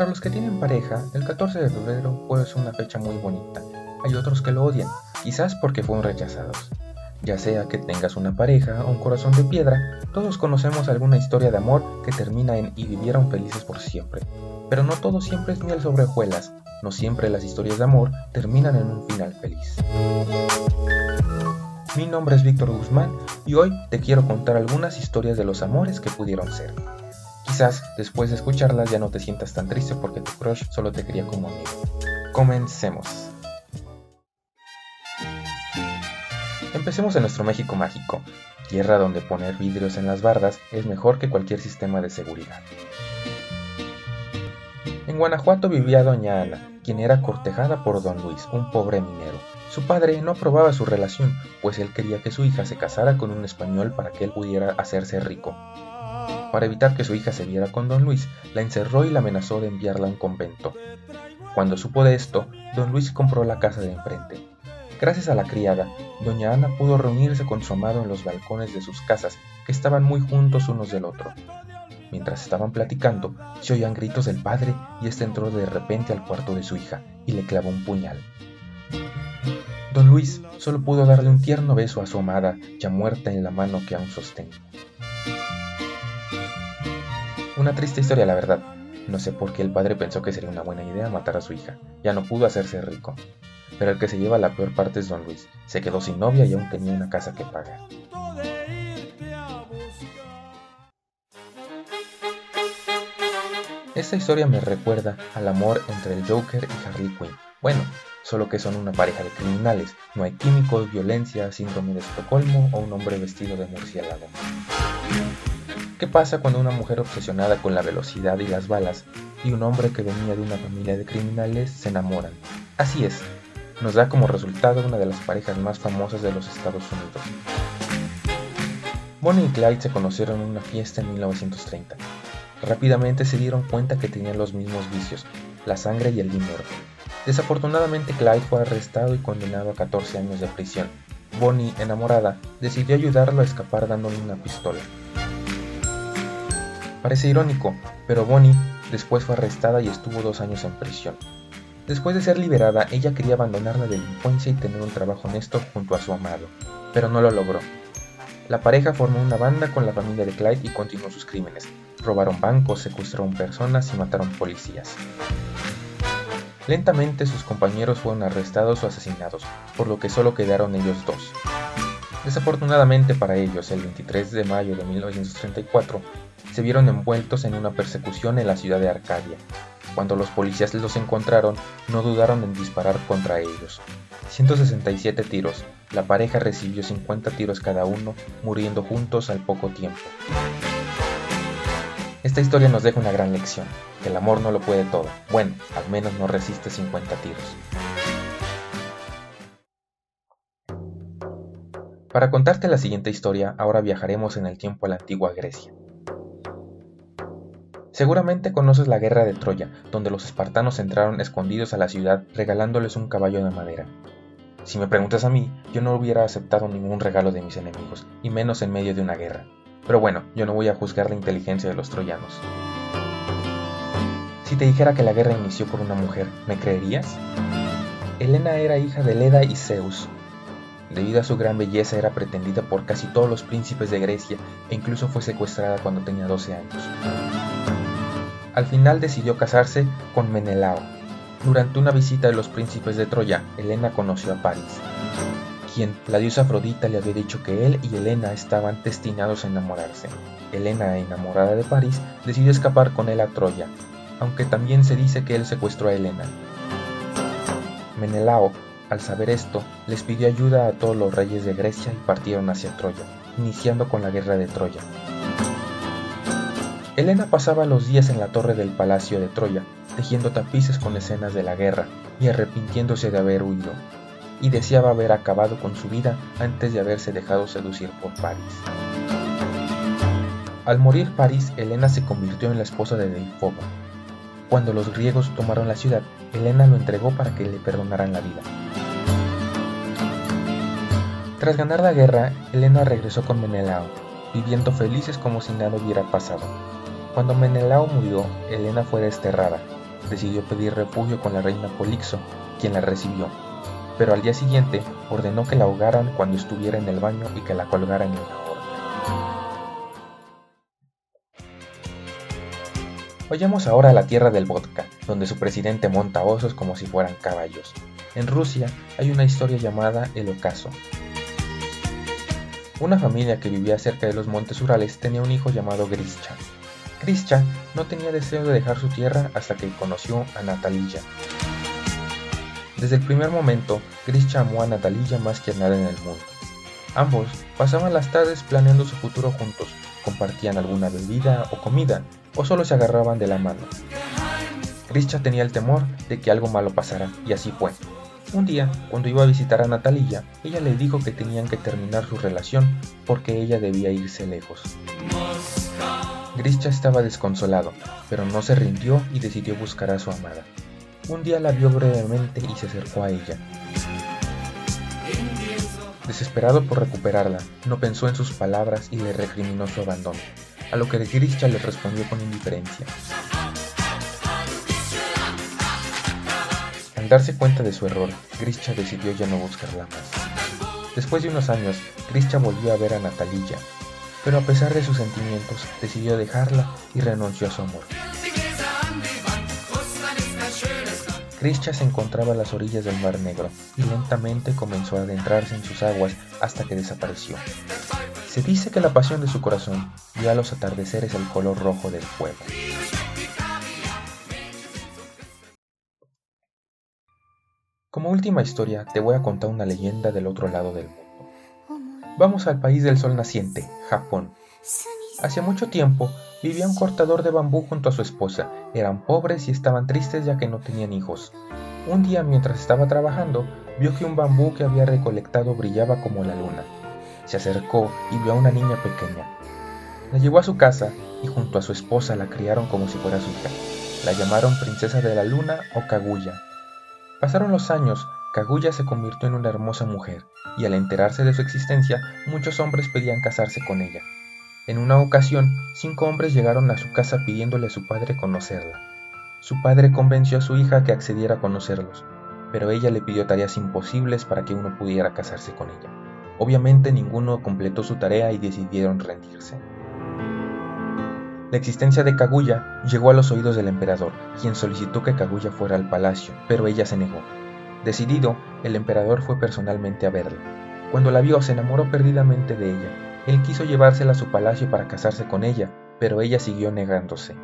Para los que tienen pareja, el 14 de febrero puede ser una fecha muy bonita. Hay otros que lo odian, quizás porque fueron rechazados. Ya sea que tengas una pareja o un corazón de piedra, todos conocemos alguna historia de amor que termina en y vivieron felices por siempre. Pero no todo siempre es miel sobre hojuelas, no siempre las historias de amor terminan en un final feliz. Mi nombre es Víctor Guzmán y hoy te quiero contar algunas historias de los amores que pudieron ser. Quizás después de escucharlas ya no te sientas tan triste porque tu crush solo te quería como amigo. Comencemos. Empecemos en nuestro México mágico, tierra donde poner vidrios en las bardas es mejor que cualquier sistema de seguridad. En Guanajuato vivía doña Ana, quien era cortejada por don Luis, un pobre minero. Su padre no aprobaba su relación, pues él quería que su hija se casara con un español para que él pudiera hacerse rico. Para evitar que su hija se viera con don Luis, la encerró y la amenazó de enviarla a un convento. Cuando supo de esto, don Luis compró la casa de enfrente. Gracias a la criada, doña Ana pudo reunirse con su amado en los balcones de sus casas, que estaban muy juntos unos del otro. Mientras estaban platicando, se oían gritos del padre y este entró de repente al cuarto de su hija y le clavó un puñal. Don Luis solo pudo darle un tierno beso a su amada, ya muerta en la mano que aún sostenía. Una triste historia, la verdad. No sé por qué el padre pensó que sería una buena idea matar a su hija. Ya no pudo hacerse rico. Pero el que se lleva la peor parte es don Luis. Se quedó sin novia y aún tenía una casa que pagar. Esta historia me recuerda al amor entre el Joker y Harley Quinn. Bueno, solo que son una pareja de criminales. No hay químicos, violencia, síndrome de Estocolmo o un hombre vestido de murciélago. ¿Qué pasa cuando una mujer obsesionada con la velocidad y las balas y un hombre que venía de una familia de criminales se enamoran? Así es, nos da como resultado una de las parejas más famosas de los Estados Unidos. Bonnie y Clyde se conocieron en una fiesta en 1930. Rápidamente se dieron cuenta que tenían los mismos vicios, la sangre y el dinero. Desafortunadamente Clyde fue arrestado y condenado a 14 años de prisión. Bonnie, enamorada, decidió ayudarlo a escapar dándole una pistola. Parece irónico, pero Bonnie después fue arrestada y estuvo dos años en prisión. Después de ser liberada, ella quería abandonar la delincuencia y tener un trabajo honesto junto a su amado, pero no lo logró. La pareja formó una banda con la familia de Clyde y continuó sus crímenes. Robaron bancos, secuestraron personas y mataron policías. Lentamente sus compañeros fueron arrestados o asesinados, por lo que solo quedaron ellos dos. Desafortunadamente para ellos, el 23 de mayo de 1934, se vieron envueltos en una persecución en la ciudad de Arcadia. Cuando los policías los encontraron, no dudaron en disparar contra ellos. 167 tiros, la pareja recibió 50 tiros cada uno, muriendo juntos al poco tiempo. Esta historia nos deja una gran lección, que el amor no lo puede todo, bueno, al menos no resiste 50 tiros. Para contarte la siguiente historia, ahora viajaremos en el tiempo a la antigua Grecia. Seguramente conoces la guerra de Troya, donde los espartanos entraron escondidos a la ciudad regalándoles un caballo de madera. Si me preguntas a mí, yo no hubiera aceptado ningún regalo de mis enemigos, y menos en medio de una guerra. Pero bueno, yo no voy a juzgar la inteligencia de los troyanos. Si te dijera que la guerra inició por una mujer, ¿me creerías? Helena era hija de Leda y Zeus. Debido a su gran belleza era pretendida por casi todos los príncipes de Grecia e incluso fue secuestrada cuando tenía 12 años. Al final decidió casarse con Menelao. Durante una visita de los príncipes de Troya, Helena conoció a París, quien la diosa Afrodita le había dicho que él y Helena estaban destinados a enamorarse. Helena, enamorada de París, decidió escapar con él a Troya, aunque también se dice que él secuestró a Helena. Menelao, al saber esto, les pidió ayuda a todos los reyes de Grecia y partieron hacia Troya, iniciando con la guerra de Troya. Helena pasaba los días en la torre del palacio de Troya, tejiendo tapices con escenas de la guerra y arrepintiéndose de haber huido, y deseaba haber acabado con su vida antes de haberse dejado seducir por París. Al morir París, Helena se convirtió en la esposa de Deifobo. Cuando los griegos tomaron la ciudad, Helena lo entregó para que le perdonaran la vida. Tras ganar la guerra, Helena regresó con Menelao, viviendo felices como si nada hubiera pasado. Cuando Menelao murió, Helena fue desterrada. decidió pedir refugio con la reina Polixo, quien la recibió, pero al día siguiente ordenó que la ahogaran cuando estuviera en el baño y que la colgaran en una. Vayamos ahora a la tierra del vodka, donde su presidente monta osos como si fueran caballos. En Rusia hay una historia llamada el ocaso. Una familia que vivía cerca de los montes Urales tenía un hijo llamado Grischa. Grischa no tenía deseo de dejar su tierra hasta que conoció a Natalilla. Desde el primer momento, Grischa amó a Natalilla más que a nada en el mundo. Ambos pasaban las tardes planeando su futuro juntos, compartían alguna bebida o comida, o solo se agarraban de la mano. Grischa tenía el temor de que algo malo pasara, y así fue. Un día, cuando iba a visitar a Natalia, ella le dijo que tenían que terminar su relación porque ella debía irse lejos. Grischa estaba desconsolado, pero no se rindió y decidió buscar a su amada. Un día la vio brevemente y se acercó a ella. Desesperado por recuperarla, no pensó en sus palabras y le recriminó su abandono, a lo que Grisha le respondió con indiferencia. Al darse cuenta de su error, Grisha decidió ya no buscarla más. Después de unos años, Grisha volvió a ver a Natalilla, pero a pesar de sus sentimientos, decidió dejarla y renunció a su amor. Grisha se encontraba a las orillas del Mar Negro y lentamente comenzó a adentrarse en sus aguas hasta que desapareció. Se dice que la pasión de su corazón dio a los atardeceres el color rojo del fuego. Como última historia te voy a contar una leyenda del otro lado del mundo. Vamos al país del sol naciente, Japón. Hace mucho tiempo vivía un cortador de bambú junto a su esposa. Eran pobres y estaban tristes ya que no tenían hijos. Un día mientras estaba trabajando, vio que un bambú que había recolectado brillaba como la luna. Se acercó y vio a una niña pequeña. La llevó a su casa y junto a su esposa la criaron como si fuera su hija. La llamaron Princesa de la Luna o Kaguya. Pasaron los años, Kaguya se convirtió en una hermosa mujer, y al enterarse de su existencia, muchos hombres pedían casarse con ella. En una ocasión, cinco hombres llegaron a su casa pidiéndole a su padre conocerla. Su padre convenció a su hija que accediera a conocerlos, pero ella le pidió tareas imposibles para que uno pudiera casarse con ella. Obviamente ninguno completó su tarea y decidieron rendirse. La existencia de Kaguya llegó a los oídos del emperador, quien solicitó que Kaguya fuera al palacio, pero ella se negó. Decidido, el emperador fue personalmente a verla. Cuando la vio se enamoró perdidamente de ella él quiso llevársela a su palacio para casarse con ella, pero ella siguió negándose.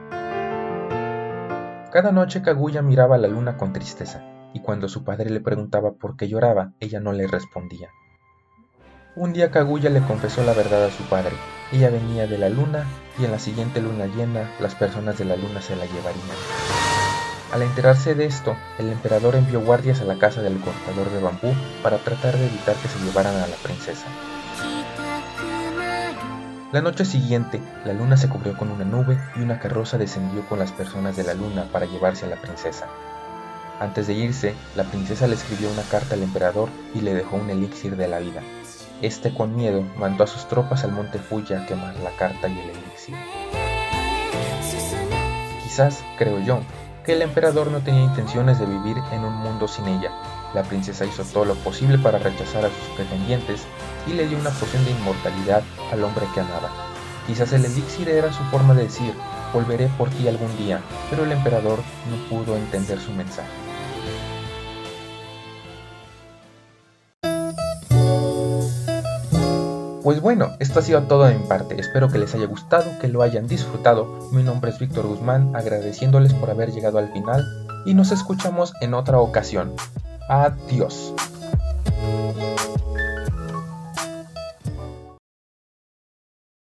Cada noche Kaguya miraba a la luna con tristeza, y cuando su padre le preguntaba por qué lloraba, ella no le respondía. Un día Kaguya le confesó la verdad a su padre. Ella venía de la luna y en la siguiente luna llena las personas de la luna se la llevarían. Al enterarse de esto, el emperador envió guardias a la casa del cortador de bambú para tratar de evitar que se llevaran a la princesa. La noche siguiente, la luna se cubrió con una nube y una carroza descendió con las personas de la luna para llevarse a la princesa. Antes de irse, la princesa le escribió una carta al emperador y le dejó un elixir de la vida. Este con miedo mandó a sus tropas al monte Fuya a quemar la carta y el elixir. Quizás, creo yo, que el emperador no tenía intenciones de vivir en un mundo sin ella. La princesa hizo todo lo posible para rechazar a sus pretendientes y le dio una poción de inmortalidad al hombre que amaba. Quizás el elixir era su forma de decir, volveré por ti algún día, pero el emperador no pudo entender su mensaje. Pues bueno, esto ha sido todo de mi parte, espero que les haya gustado, que lo hayan disfrutado. Mi nombre es Víctor Guzmán, agradeciéndoles por haber llegado al final y nos escuchamos en otra ocasión. Adiós.